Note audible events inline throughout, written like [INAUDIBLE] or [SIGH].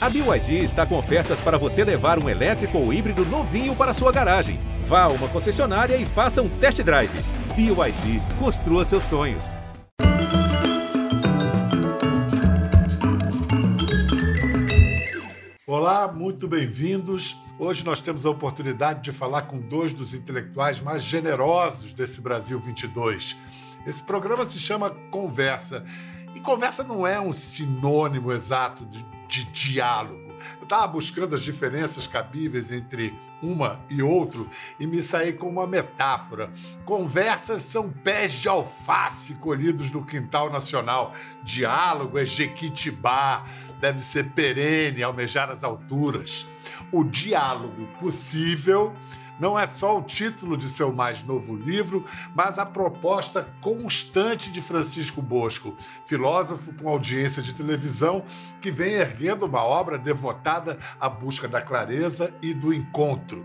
A BYD está com ofertas para você levar um elétrico ou híbrido novinho para sua garagem. Vá a uma concessionária e faça um test drive. BYD, construa seus sonhos. Olá, muito bem-vindos. Hoje nós temos a oportunidade de falar com dois dos intelectuais mais generosos desse Brasil 22. Esse programa se chama Conversa. E conversa não é um sinônimo exato de, de diálogo. Eu estava buscando as diferenças cabíveis entre uma e outro e me saí com uma metáfora. Conversas são pés de alface colhidos no quintal nacional. Diálogo é jequitibá, deve ser perene, almejar as alturas. O diálogo possível não é só o título de seu mais novo livro, mas a proposta constante de Francisco Bosco, filósofo com audiência de televisão que vem erguendo uma obra devotada à busca da clareza e do encontro.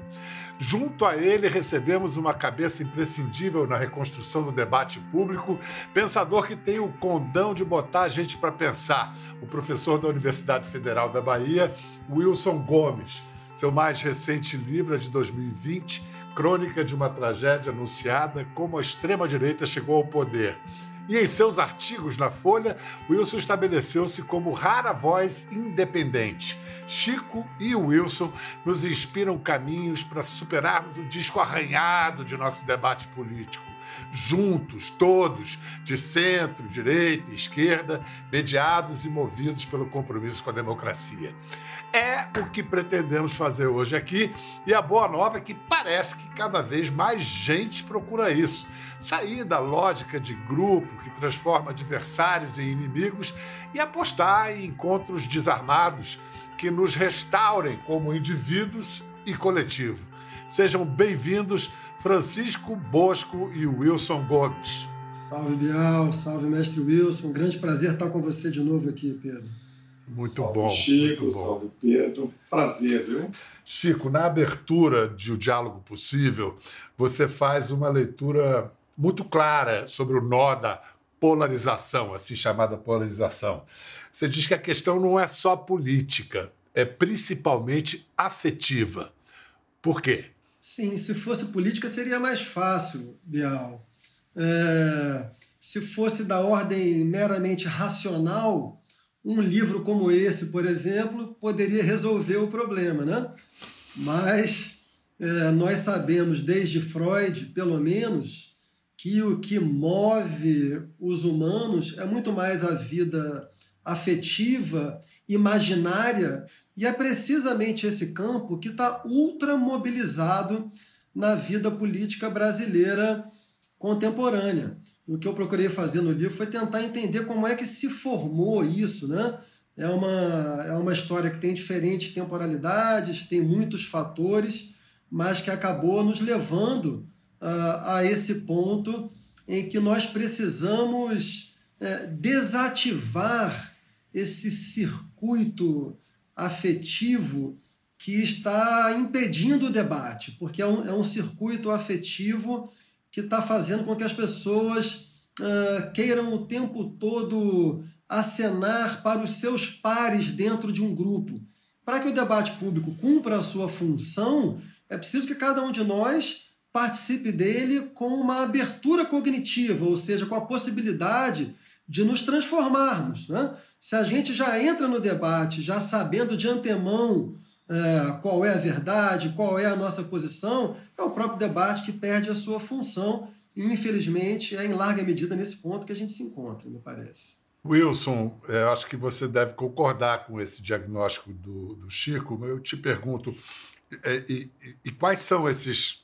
Junto a ele, recebemos uma cabeça imprescindível na reconstrução do debate público, pensador que tem o condão de botar a gente para pensar, o professor da Universidade Federal da Bahia, Wilson Gomes seu mais recente livro é de 2020, Crônica de uma Tragédia Anunciada: Como a Extrema-Direita Chegou ao Poder. E em seus artigos na Folha, Wilson estabeleceu-se como rara voz independente. Chico e Wilson nos inspiram caminhos para superarmos o disco arranhado de nosso debate político. Juntos, todos, de centro, direita esquerda, mediados e movidos pelo compromisso com a democracia. É o que pretendemos fazer hoje aqui, e a boa nova é que parece que cada vez mais gente procura isso. Sair da lógica de grupo que transforma adversários em inimigos e apostar em encontros desarmados que nos restaurem como indivíduos e coletivo. Sejam bem-vindos Francisco Bosco e Wilson Gomes. Salve, Bial, salve, mestre Wilson. Grande prazer estar com você de novo aqui, Pedro. Muito salve bom. Chico, muito bom. salve Pedro. Prazer, viu? Chico, na abertura de O Diálogo Possível, você faz uma leitura muito clara sobre o nó da polarização, assim chamada polarização. Você diz que a questão não é só política, é principalmente afetiva. Por quê? Sim, se fosse política seria mais fácil, Bial. É, se fosse da ordem meramente racional, um livro como esse, por exemplo, poderia resolver o problema, né? Mas é, nós sabemos desde Freud, pelo menos, que o que move os humanos é muito mais a vida afetiva, imaginária, e é precisamente esse campo que está ultra mobilizado na vida política brasileira contemporânea. O que eu procurei fazer no livro foi tentar entender como é que se formou isso, né? É uma, é uma história que tem diferentes temporalidades, tem muitos fatores, mas que acabou nos levando uh, a esse ponto em que nós precisamos uh, desativar esse circuito afetivo que está impedindo o debate, porque é um, é um circuito afetivo que está fazendo com que as pessoas uh, queiram o tempo todo acenar para os seus pares dentro de um grupo. Para que o debate público cumpra a sua função, é preciso que cada um de nós participe dele com uma abertura cognitiva, ou seja, com a possibilidade de nos transformarmos. Né? Se a gente já entra no debate já sabendo de antemão é, qual é a verdade, qual é a nossa posição, é o próprio debate que perde a sua função. E, infelizmente, é em larga medida nesse ponto que a gente se encontra, me parece. Wilson, eu acho que você deve concordar com esse diagnóstico do, do Chico. Eu te pergunto, é, e, e, e quais são esses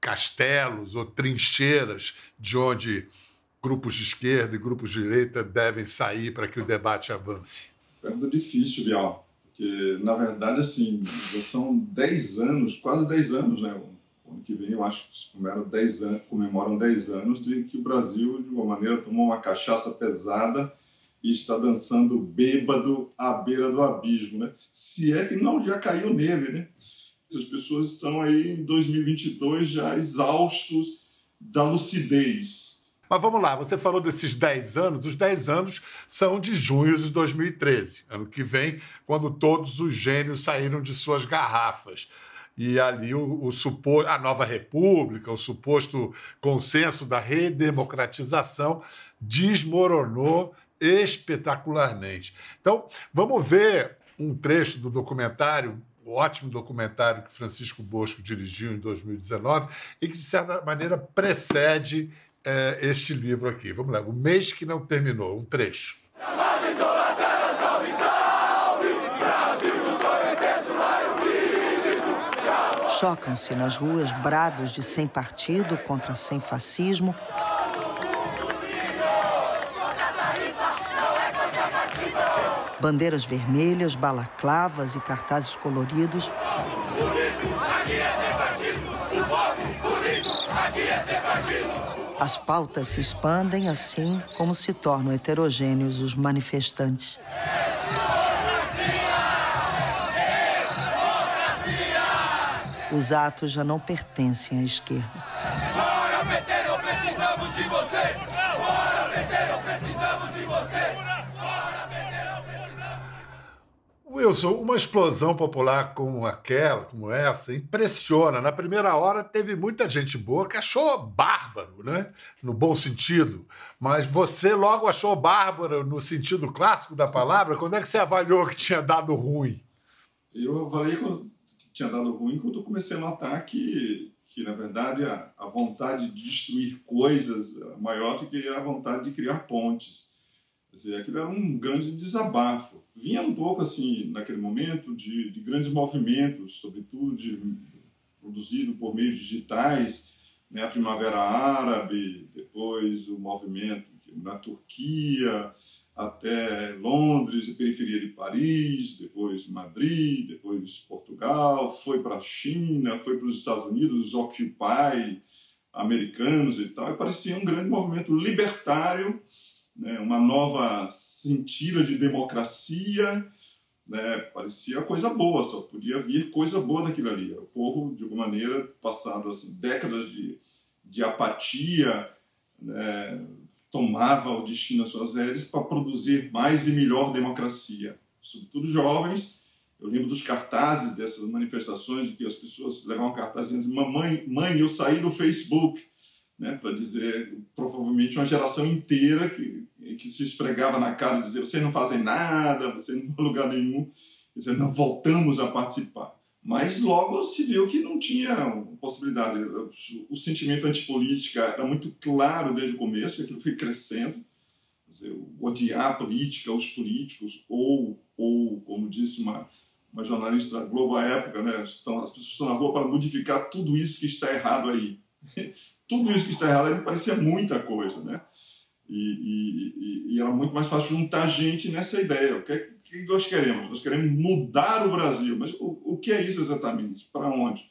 castelos ou trincheiras de onde grupos de esquerda e grupos de direita devem sair para que o debate avance? Pergunta difícil, Bial. Porque, na verdade, assim, já são 10 anos, quase 10 anos, né? O ano que vem, eu acho que comemoram 10 anos, comemoram 10 anos de que o Brasil, de uma maneira, tomou uma cachaça pesada e está dançando bêbado à beira do abismo, né? Se é que não já caiu nele, né? Essas pessoas estão aí em 2022 já exaustos da lucidez. Mas vamos lá, você falou desses 10 anos, os 10 anos são de junho de 2013, ano que vem, quando todos os gênios saíram de suas garrafas. E ali o, o supor, a nova república, o suposto consenso da redemocratização desmoronou espetacularmente. Então, vamos ver um trecho do documentário o ótimo documentário que Francisco Bosco dirigiu em 2019 e que, de certa maneira, precede é, este livro aqui. Vamos lá, O Mês que Não Terminou, um trecho. Chocam-se nas ruas brados de sem partido contra sem fascismo. Bandeiras vermelhas, balaclavas e cartazes coloridos. As pautas se expandem assim como se tornam heterogêneos os manifestantes. Os atos já não pertencem à esquerda. Bora, PT, não precisamos de você! Bora, PT, não precisamos de você! Wilson, uma explosão popular como aquela, como essa, impressiona. Na primeira hora teve muita gente boa que achou bárbaro, né? No bom sentido. Mas você logo achou bárbaro no sentido clássico da palavra. Quando é que você avaliou que tinha dado ruim? Eu avaliei quando tinha dado ruim quando eu comecei a notar que, que na verdade, a, a vontade de destruir coisas era maior do que a vontade de criar pontes. Dizer, aquilo era um grande desabafo. Vinha um pouco, assim, naquele momento, de, de grandes movimentos, sobretudo de, produzido por meios digitais, né? a Primavera Árabe, depois o movimento na Turquia, até Londres, a periferia de Paris, depois Madrid, depois Portugal, foi para a China, foi para os Estados Unidos, os Occupy americanos e tal, e parecia um grande movimento libertário, né, uma nova sentida de democracia, né, parecia coisa boa, só podia vir coisa boa daquilo ali. O povo, de alguma maneira, passado assim, décadas de, de apatia, né, tomava o destino às suas redes para produzir mais e melhor democracia. Sobretudo jovens. Eu lembro dos cartazes dessas manifestações, de que as pessoas levavam cartazes dizendo: Mamãe, mãe, eu saí do Facebook. Né, para dizer, provavelmente, uma geração inteira que, que se esfregava na cara e dizia: vocês não fazem nada, vocês não vão lugar nenhum. Dizer, não voltamos a participar. Mas logo se viu que não tinha possibilidade. O sentimento antipolítica era muito claro desde o começo, aquilo foi crescendo. Dizer, odiar a política, os políticos, ou, ou como disse uma, uma jornalista da Globo à época, né, estão, as pessoas estão na rua para modificar tudo isso que está errado aí. Tudo isso que está errado aí parecia muita coisa, né? E, e, e, era muito mais fácil juntar gente nessa ideia. O que, é que nós queremos? Nós queremos mudar o Brasil. Mas o, o que é isso exatamente? Para onde?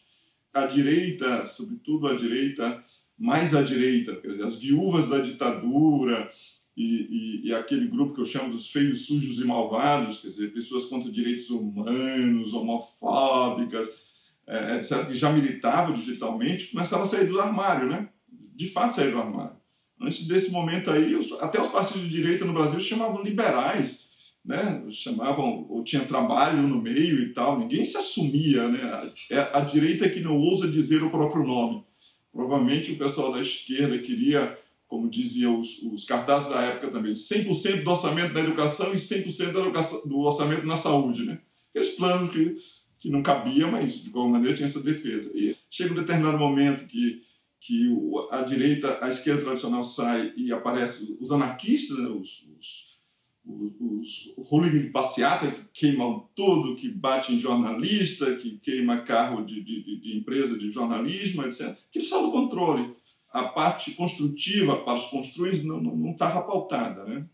A direita, sobretudo a direita, mais a direita, quer dizer, as viúvas da ditadura e, e, aquele grupo que eu chamo dos feios, sujos e malvados, quer dizer, pessoas contra direitos humanos, homofóbicas, é, etc., que já militavam digitalmente, começaram a sair do armário, né? De fato, sair do armário. Antes desse momento aí, até os partidos de direita no Brasil chamavam liberais, né? chamavam, ou tinha trabalho no meio e tal, ninguém se assumia. Né? É a direita que não ousa dizer o próprio nome. Provavelmente o pessoal da esquerda queria, como diziam os, os cartazes da época também, 100% do orçamento da educação e 100% da educação, do orçamento na saúde. Né? Aqueles planos que, que não cabiam, mas de qualquer maneira tinha essa defesa. E chega um determinado momento que que a direita, a esquerda tradicional sai e aparece os anarquistas, né, os, os, os, os de passeata que queimam tudo, que batem em jornalista, que queima carro de, de, de empresa de jornalismo, etc. Que sai do controle. A parte construtiva para os construídos não estava pautada, né?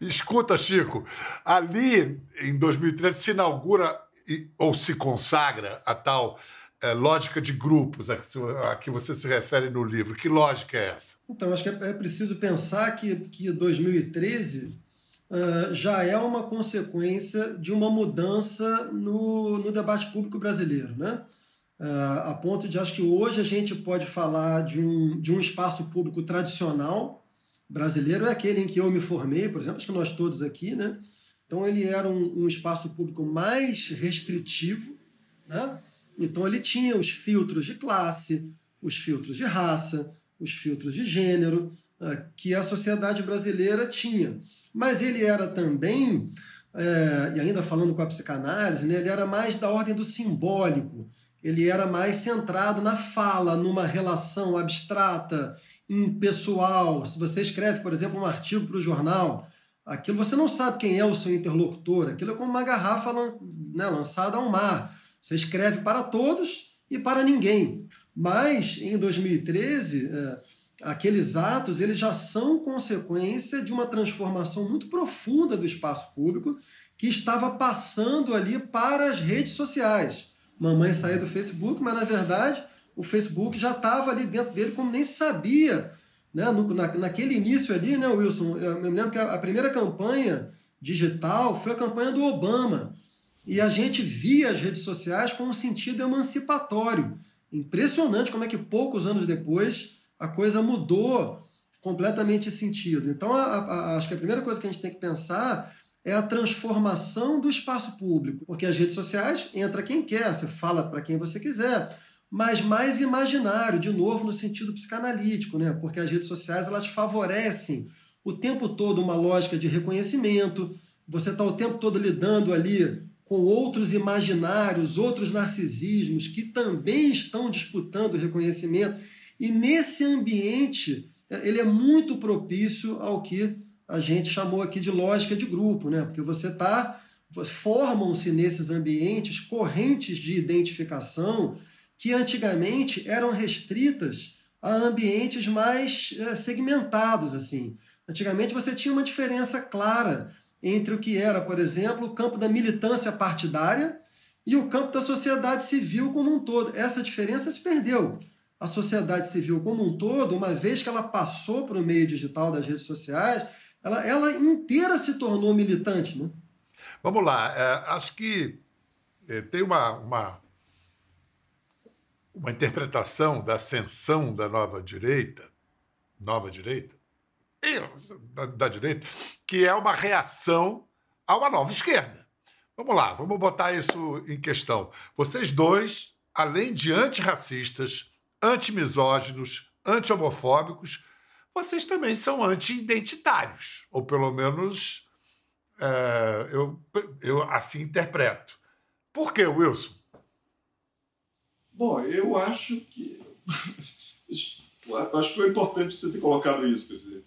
Escuta, Chico, ali em 2013 se inaugura ou se consagra a tal é, lógica de grupos a que, a que, você se refere no livro. Que lógica é essa? Então, acho que é, é preciso pensar que, que 2013 uh, já é uma consequência de uma mudança no, no debate público brasileiro. Né? Uh, a ponto de, acho que hoje a gente pode falar de um, de um espaço público tradicional, brasileiro é aquele em que eu me formei, por exemplo, acho que nós todos aqui, né? Então ele era um, um espaço público mais restritivo, né? Então ele tinha os filtros de classe, os filtros de raça, os filtros de gênero, uh, que a sociedade brasileira tinha. Mas ele era também, é, e ainda falando com a psicanálise, né, ele era mais da ordem do simbólico, ele era mais centrado na fala, numa relação abstrata, impessoal. Se você escreve, por exemplo, um artigo para o jornal, aquilo você não sabe quem é o seu interlocutor, aquilo é como uma garrafa né, lançada ao mar. Você escreve para todos e para ninguém. Mas em 2013, é, aqueles atos eles já são consequência de uma transformação muito profunda do espaço público que estava passando ali para as redes sociais. Mamãe saiu do Facebook, mas na verdade o Facebook já estava ali dentro dele como nem sabia. Né? No, na, naquele início ali, né, Wilson? Eu me lembro que a, a primeira campanha digital foi a campanha do Obama. E a gente via as redes sociais com um sentido emancipatório. Impressionante como é que poucos anos depois a coisa mudou completamente de sentido. Então, a, a, acho que a primeira coisa que a gente tem que pensar é a transformação do espaço público, porque as redes sociais entra quem quer, você fala para quem você quiser, mas mais imaginário, de novo no sentido psicanalítico, né? Porque as redes sociais elas favorecem o tempo todo uma lógica de reconhecimento. Você está o tempo todo lidando ali com outros imaginários, outros narcisismos que também estão disputando reconhecimento. E nesse ambiente, ele é muito propício ao que a gente chamou aqui de lógica de grupo, né? Porque você está formam-se nesses ambientes correntes de identificação que antigamente eram restritas a ambientes mais é, segmentados assim. Antigamente você tinha uma diferença clara entre o que era, por exemplo, o campo da militância partidária e o campo da sociedade civil como um todo. Essa diferença se perdeu. A sociedade civil como um todo, uma vez que ela passou para o meio digital das redes sociais, ela, ela inteira se tornou militante. Né? Vamos lá, é, acho que é, tem uma, uma uma interpretação da ascensão da nova direita, nova direita, da, da direita, que é uma reação a uma nova esquerda. Vamos lá, vamos botar isso em questão. Vocês dois, além de antirracistas, antimisóginos, anti-homofóbicos, vocês também são anti-identitários, ou pelo menos é, eu, eu assim interpreto. Por que, Wilson? Bom, eu acho que. [LAUGHS] acho que foi importante você ter colocado isso. Quer dizer,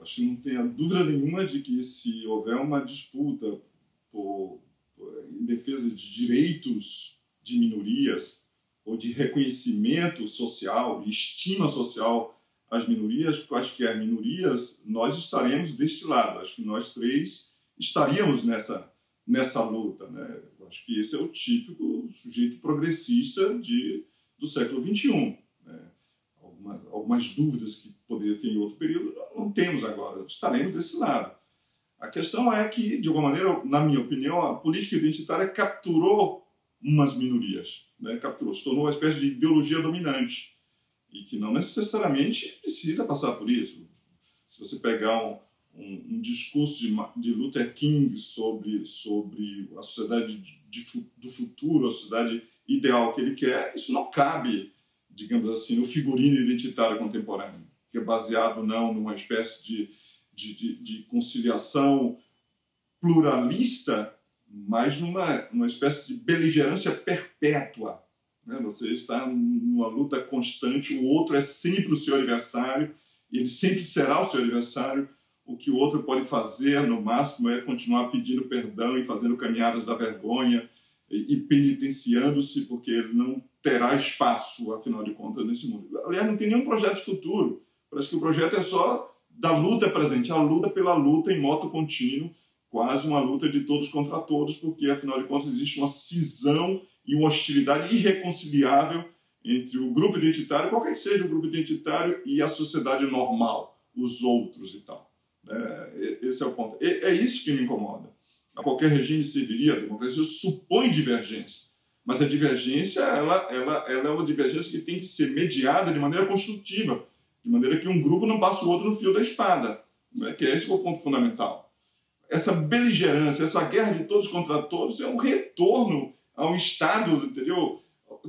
acho que não tenha dúvida nenhuma de que se houver uma disputa por, por, em defesa de direitos de minorias ou de reconhecimento social, de estima social às minorias, as minorias, nós estaremos deste lado. Acho que nós três estaríamos nessa, nessa luta. Né? Acho que esse é o típico sujeito progressista de, do século XXI. Né? Alguma, algumas dúvidas que poderia ter em outro período, não temos agora, estaremos desse lado. A questão é que, de alguma maneira, na minha opinião, a política identitária capturou umas minorias, né? capturou, se tornou uma espécie de ideologia dominante e que não necessariamente precisa passar por isso. Se você pegar um, um, um discurso de, de, Luther King sobre, sobre a sociedade de, de, do futuro, a sociedade ideal que ele quer, isso não cabe, digamos assim, no figurino identitário contemporâneo, que é baseado não numa espécie de, de, de conciliação pluralista, mas numa, numa espécie de beligerância perpétua. Né? Você está numa luta constante, o outro é sempre o seu adversário, ele sempre será o seu adversário, o que o outro pode fazer, no máximo, é continuar pedindo perdão e fazendo caminhadas da vergonha e penitenciando-se, porque ele não terá espaço, afinal de contas, nesse mundo. Aliás, não tem nenhum projeto futuro. Parece que o projeto é só da luta presente, a luta pela luta em moto contínuo, quase uma luta de todos contra todos, porque, afinal de contas, existe uma cisão e uma hostilidade irreconciliável entre o grupo identitário, qualquer que seja o grupo identitário, e a sociedade normal, os outros e tal. É, esse é o ponto. É, é isso que me incomoda. A qualquer regime serviria, a democracia supõe divergência. Mas a divergência ela, ela, ela é uma divergência que tem que ser mediada de maneira construtiva, de maneira que um grupo não passe o outro no fio da espada, né? que esse é o ponto fundamental. Essa beligerância, essa guerra de todos contra todos é um retorno a um Estado, entendeu?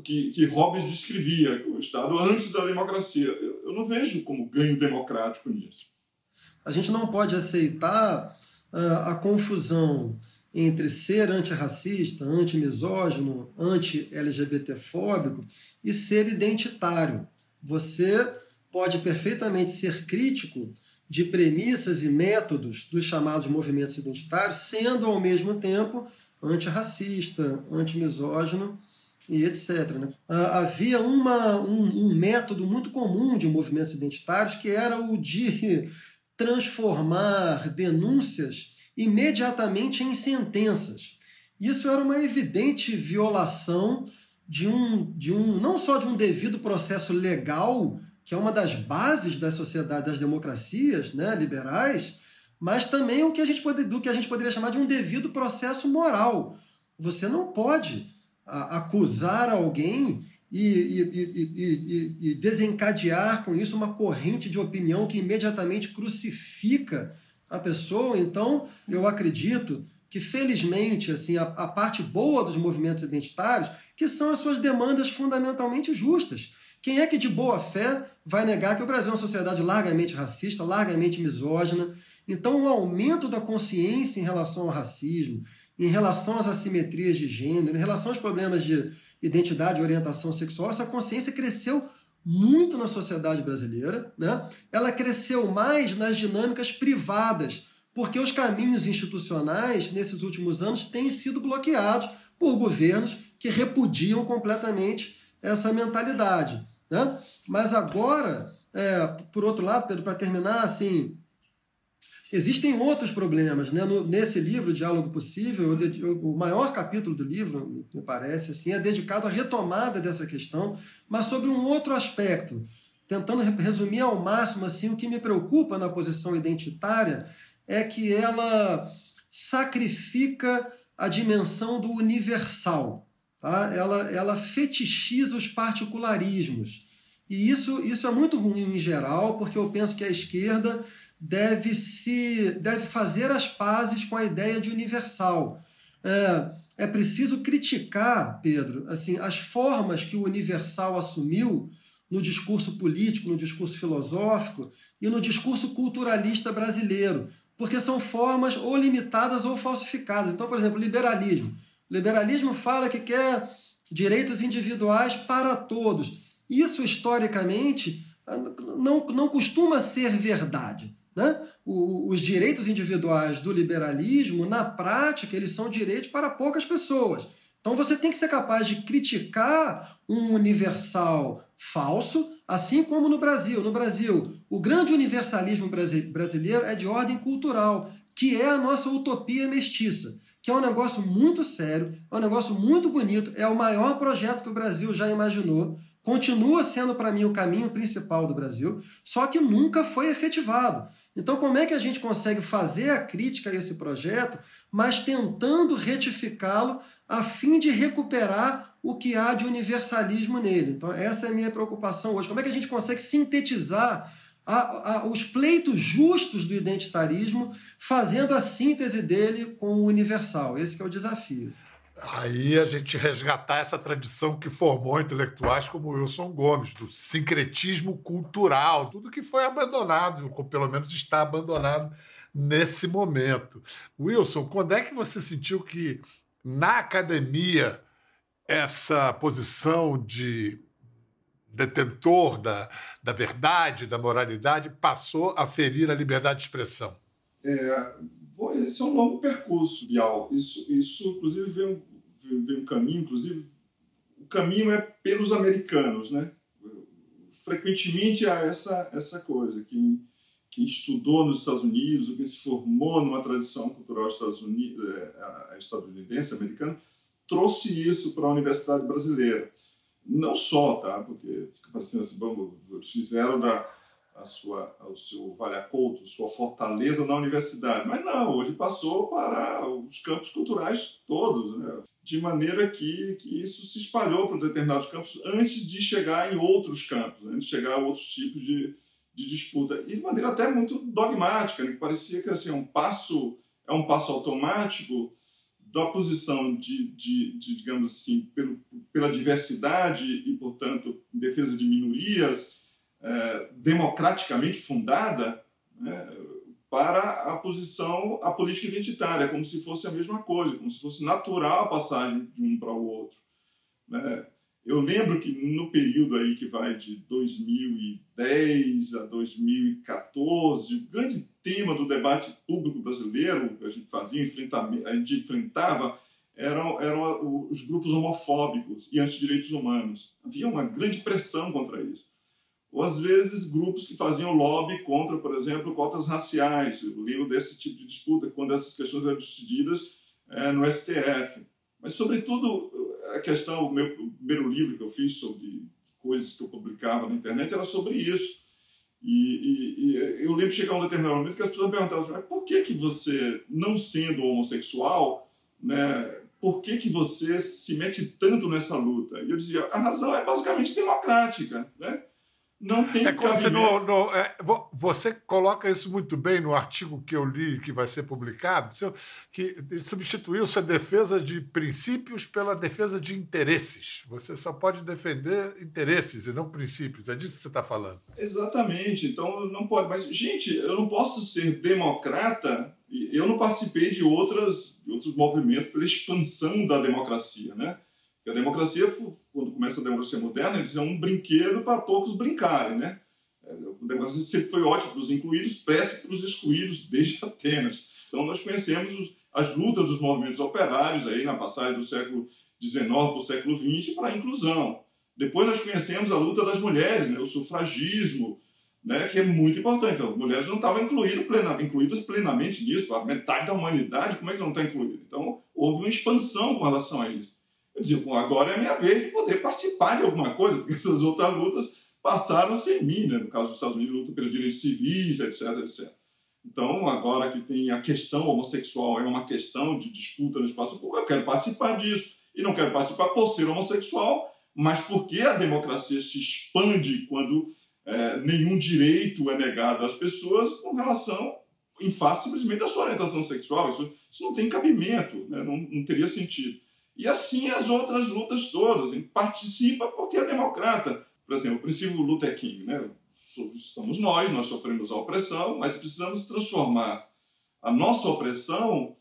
Que, que Hobbes descrevia, o Estado antes da democracia. Eu, eu não vejo como ganho democrático nisso. A gente não pode aceitar uh, a confusão entre ser antirracista, antimisógino, anti-LGBTfóbico e ser identitário. Você pode perfeitamente ser crítico de premissas e métodos dos chamados movimentos identitários, sendo ao mesmo tempo antirracista, antimisógino e etc. Né? Ah, havia uma, um, um método muito comum de movimentos identitários que era o de transformar denúncias imediatamente em sentenças. Isso era uma evidente violação de um, de um não só de um devido processo legal, que é uma das bases da sociedade, das democracias né, liberais, mas também o que a gente pode, do que a gente poderia chamar de um devido processo moral. Você não pode a, acusar alguém e, e, e, e, desencadear com isso uma corrente de opinião que imediatamente crucifica a pessoa. Então, eu acredito que, felizmente, assim, a, a parte boa dos movimentos identitários, que são as suas demandas fundamentalmente justas. Quem é que, de boa fé, vai negar que o Brasil é uma sociedade largamente racista, largamente misógina? Então, o aumento da consciência em relação ao racismo, em relação às assimetrias de gênero, em relação aos problemas de identidade e orientação sexual, essa consciência cresceu muito na sociedade brasileira, né? ela cresceu mais nas dinâmicas privadas, porque os caminhos institucionais, nesses últimos anos, têm sido bloqueados por governos que repudiam completamente essa mentalidade. Né? Mas agora, é, por outro lado, Pedro, para terminar, assim, Existem outros problemas. Né? No, nesse livro, Diálogo Possível, o, o maior capítulo do livro, me parece, assim, é dedicado à retomada dessa questão, mas sobre um outro aspecto. Tentando resumir ao máximo, assim, o que me preocupa na posição identitária é que ela sacrifica a dimensão do universal. Tá? Ela, ela fetichiza os particularismos. E isso, isso é muito ruim em geral, porque eu penso que a esquerda deve se deve fazer as pazes com a ideia de universal. É, é preciso criticar, Pedro, assim, as formas que o universal assumiu no discurso político, no discurso filosófico e no discurso culturalista brasileiro, porque são formas ou limitadas ou falsificadas. Então, por exemplo, liberalismo. O liberalismo fala que quer direitos individuais para todos. Isso, historicamente, não, não costuma ser verdade. Né? O, os direitos individuais do liberalismo, na prática, eles são direitos para poucas pessoas. Então você tem que ser capaz de criticar um universal falso, assim como no Brasil. No Brasil, o grande universalismo brasileiro é de ordem cultural, que é a nossa utopia mestiça, que é um negócio muito sério, é um negócio muito bonito, é o maior projeto que o Brasil já imaginou, continua sendo para mim o caminho principal do Brasil, só que nunca foi efetivado. Então, como é que a gente consegue fazer a crítica a esse projeto, mas tentando retificá-lo a fim de recuperar o que há de universalismo nele? Então, essa é a minha preocupação hoje. Como é que a gente consegue sintetizar a, a, os pleitos justos do identitarismo, fazendo a síntese dele com o universal? Esse é o desafio. Aí a gente resgatar essa tradição que formou intelectuais como Wilson Gomes, do sincretismo cultural, tudo que foi abandonado, ou pelo menos está abandonado nesse momento. Wilson, quando é que você sentiu que na academia essa posição de detentor da, da verdade, da moralidade, passou a ferir a liberdade de expressão? É, Bom, esse é um longo percurso, Bial. Isso, isso inclusive, vem, vem um caminho, inclusive, o caminho é pelos americanos, né? Frequentemente há essa, essa coisa, quem, quem estudou nos Estados Unidos, quem se formou numa tradição cultural Unidos, é, estadunidense, americana, trouxe isso para a universidade brasileira. Não só, tá? Porque fica parecendo assim, bom, fizeram da a sua, o seu Valhacolto, sua fortaleza na universidade. Mas não, hoje passou para os campos culturais todos, né? de maneira que, que isso se espalhou para determinados campos antes de chegar em outros campos, antes de chegar a outros tipos de, de disputa e de maneira até muito dogmática, né? que parecia que assim, é um passo é um passo automático da posição de, de, de digamos assim, pelo, pela diversidade e, portanto, defesa de minorias é, democraticamente fundada né, para a posição, a política identitária, como se fosse a mesma coisa, como se fosse natural a passagem de um para o outro. Né? Eu lembro que no período aí que vai de 2010 a 2014, o grande tema do debate público brasileiro que a gente fazia, a gente enfrentava, eram, eram os grupos homofóbicos e antidireitos humanos. Havia uma grande pressão contra isso. Ou, às vezes, grupos que faziam lobby contra, por exemplo, cotas raciais. Eu lembro desse tipo de disputa, quando essas questões eram decididas é, no STF. Mas, sobretudo, a questão, o meu primeiro livro que eu fiz sobre coisas que eu publicava na internet era sobre isso. E, e, e eu lembro chegar um determinado momento que as pessoas perguntavam assim, por que que você, não sendo homossexual, né, por que que você se mete tanto nessa luta? E eu dizia, a razão é basicamente democrática, né? Não tem é como se no, no é, você coloca isso muito bem no artigo que eu li que vai ser publicado que substituiu sua defesa de princípios pela defesa de interesses. Você só pode defender interesses e não princípios. É disso que você está falando. Exatamente. Então não pode. Mas gente eu não posso ser democrata eu não participei de outras outros movimentos pela expansão da democracia né porque a democracia, quando começa a democracia moderna, eles é um brinquedo para poucos brincarem, né? É, a democracia sempre foi ótima para os incluídos, preste para os excluídos desde [LAUGHS] Atenas. Então nós conhecemos os, as lutas dos movimentos operários aí na passagem do século XIX para o século XX para a inclusão. Depois nós conhecemos a luta das mulheres, né? o sufragismo, né? que é muito importante. Então, as mulheres não estavam incluídas, plena, incluídas plenamente nisso. A metade da humanidade, como é que não está incluída? Então houve uma expansão com relação a isso. Eu bom, agora é minha vez de poder participar de alguma coisa, porque essas outras lutas passaram sem mim, né? No caso dos Estados Unidos, luta pelos direitos civis, etc, etc. Então, agora que tem a questão homossexual, é uma questão de disputa no espaço público, eu quero participar disso. E não quero participar por ser homossexual, mas porque a democracia se expande quando é, nenhum direito é negado às pessoas com relação, em face simplesmente da sua orientação sexual. Isso, isso não tem cabimento, né? não, não teria sentido. E assim as outras lutas todas. Participa porque é democrata. Por exemplo, o princípio Luther King, né? Estamos nós, nós sofremos a opressão, mas precisamos transformar a nossa opressão,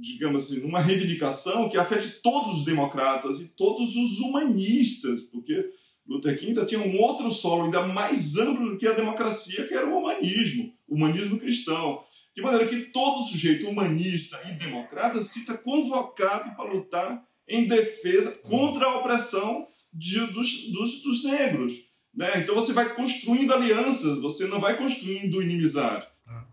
digamos assim, numa reivindicação que afete todos os democratas e todos os humanistas, porque Luther King ainda tinha um outro solo ainda mais amplo do que a democracia, que era o humanismo, o humanismo cristão. De maneira que todo sujeito humanista e democrata se sinta convocado para lutar em defesa contra a opressão de, dos, dos, dos negros. Né? Então você vai construindo alianças, você não vai construindo inimizade.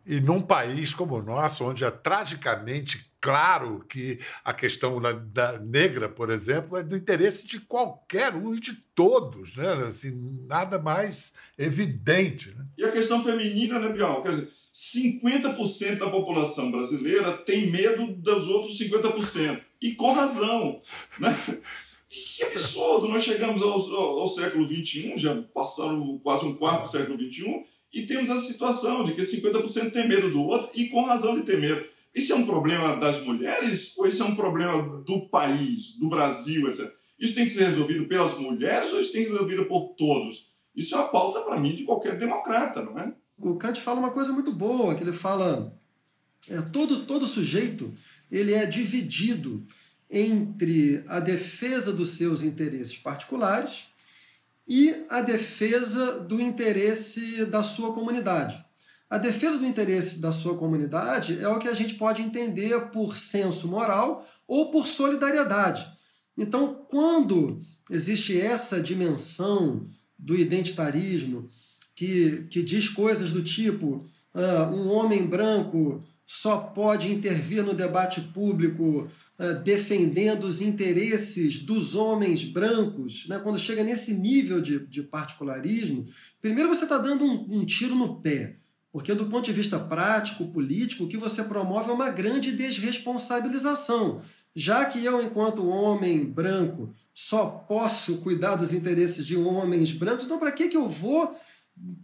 E num país como o nosso, onde é tragicamente claro que a questão da, negra, por exemplo, é do interesse de qualquer um e de todos, né? Assim, nada mais evidente. Né? E a questão feminina, né, Bial? Quer dizer, 50% da população brasileira tem medo dos outros 50%. E com razão. Né? Que absurdo! Nós chegamos ao, ao, ao século XXI, já passaram quase um quarto do século XXI, e temos a situação de que 50% tem medo do outro e com razão de ter medo. Isso é um problema das mulheres ou isso é um problema do país, do Brasil, etc? Isso tem que ser resolvido pelas mulheres ou isso tem que ser resolvido por todos? Isso é uma pauta para mim de qualquer democrata, não é? O Kant fala uma coisa muito boa, que ele fala é, todo, todo sujeito ele é dividido entre a defesa dos seus interesses particulares e a defesa do interesse da sua comunidade. A defesa do interesse da sua comunidade é o que a gente pode entender por senso moral ou por solidariedade. Então, quando existe essa dimensão do identitarismo que, que diz coisas do tipo uh, um homem branco só pode intervir no debate público uh, defendendo os interesses dos homens brancos, né? quando chega nesse nível de, de particularismo, primeiro você está dando um, um tiro no pé. Porque, do ponto de vista prático, político, o que você promove é uma grande desresponsabilização. Já que eu, enquanto homem branco, só posso cuidar dos interesses de homens brancos, então para que, que eu vou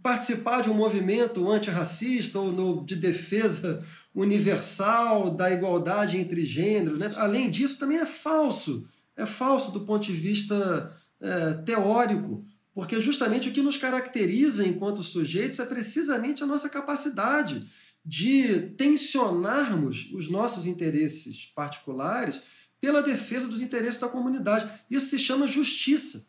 participar de um movimento antirracista ou no, de defesa universal da igualdade entre gêneros. Né? Além disso, também é falso. É falso do ponto de vista é, teórico, porque justamente o que nos caracteriza enquanto sujeitos é precisamente a nossa capacidade de tensionarmos os nossos interesses particulares pela defesa dos interesses da comunidade. Isso se chama justiça.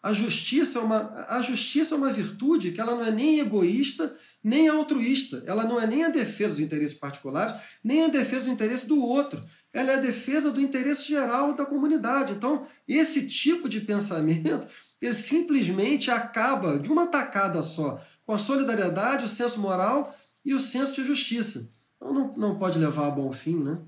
A justiça é uma, a justiça é uma virtude que ela não é nem egoísta nem altruísta. Ela não é nem a defesa dos interesses particulares, nem a defesa do interesse do outro. Ela é a defesa do interesse geral da comunidade. Então, esse tipo de pensamento ele simplesmente acaba de uma tacada só com a solidariedade, o senso moral e o senso de justiça. Então, não, não pode levar a bom fim, né?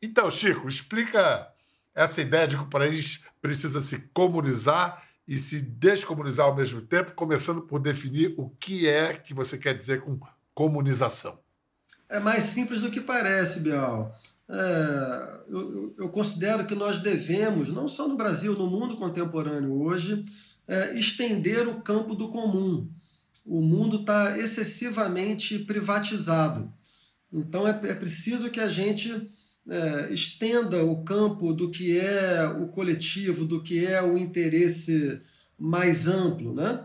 Então, Chico, explica essa ideia de que o país precisa se comunizar e se descomunizar ao mesmo tempo, começando por definir o que é que você quer dizer com comunização. É mais simples do que parece, Bial. É, eu, eu, considero que nós devemos, não só no Brasil, no mundo contemporâneo hoje, é, estender o campo do comum. O mundo está excessivamente privatizado. Então é, é preciso que a gente é, estenda o campo do que é o coletivo, do que é o interesse mais amplo. Né?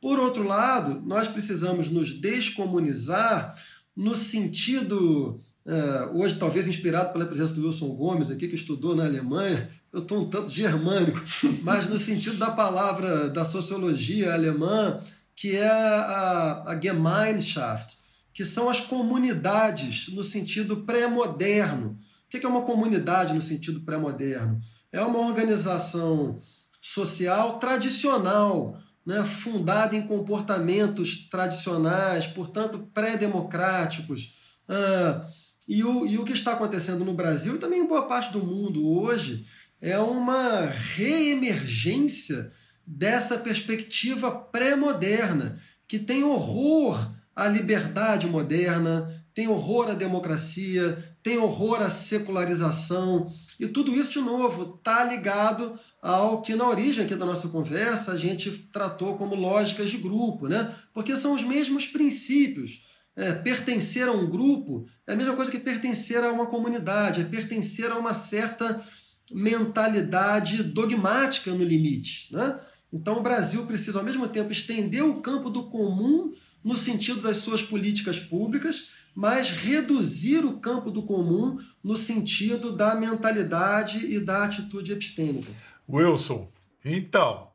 Por outro lado, nós precisamos nos descomunizar no sentido, é, hoje talvez inspirado pela presença do Wilson Gomes aqui, que estudou na Alemanha, eu estou um tanto germânico, [LAUGHS] mas no sentido da palavra da sociologia alemã, que é a, a Gemeinschaft, que são as comunidades no sentido pré-moderno. O que é uma comunidade no sentido pré-moderno? É uma organização social tradicional, né, fundada em comportamentos tradicionais, portanto pré-democráticos. Ah, e, o, e o que está acontecendo no Brasil e também em boa parte do mundo hoje é uma reemergência dessa perspectiva pré-moderna, que tem horror à liberdade moderna, tem horror à democracia, tem horror à secularização, e tudo isso, de novo, está ligado ao que na origem aqui da nossa conversa a gente tratou como lógicas de grupo, né? porque são os mesmos princípios. É, pertencer a um grupo é a mesma coisa que pertencer a uma comunidade, é pertencer a uma certa mentalidade dogmática no limite. Né? Então o Brasil precisa, ao mesmo tempo, estender o campo do comum no sentido das suas políticas públicas, mas reduzir o campo do comum no sentido da mentalidade e da atitude epistêmica. Wilson, então,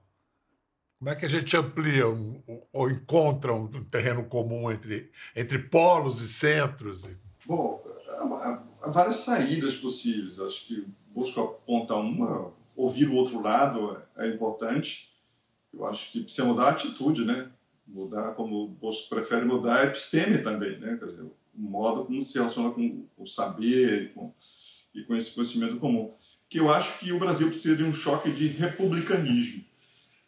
como é que a gente amplia um, ou encontra um, terreno comum entre, entre polos e centros? Bom, há, várias saídas possíveis. Acho que busco apontar uma, ouvir o outro lado é importante. Eu acho que precisa mudar a atitude, né? Mudar, como o Bosco prefere mudar, a episteme também, né? Quer dizer, o modo como se relaciona com o saber com, e com esse conhecimento comum que eu acho que o Brasil precisa de um choque de republicanismo.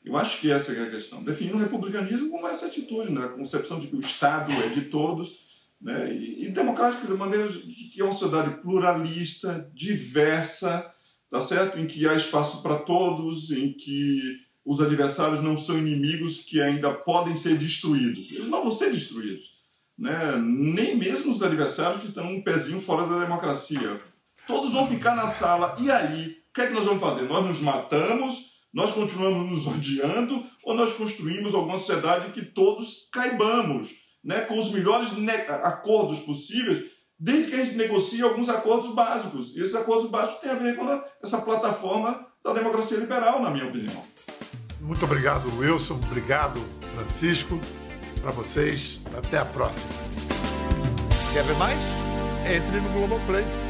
Eu acho que essa é a questão. Definir o republicanismo como essa atitude, né? a concepção de que o Estado é de todos, né? e, e democrático de maneira de que é uma sociedade pluralista, diversa, tá certo? em que há espaço para todos, em que os adversários não são inimigos que ainda podem ser destruídos. Eles não vão ser destruídos. Né? Nem mesmo os adversários que estão um pezinho fora da democracia todos vão ficar na sala. E aí, o que é que nós vamos fazer? Nós nos matamos, nós continuamos nos odiando, ou nós construímos alguma sociedade que todos caibamos, né, com os melhores acordos possíveis, desde que a gente negocie alguns acordos básicos. E esses acordos básicos têm a ver com essa plataforma da democracia liberal, na minha opinião. Muito obrigado, Wilson. Obrigado, Francisco. Para vocês, até a próxima. Quer ver mais? Entre no Globoplay.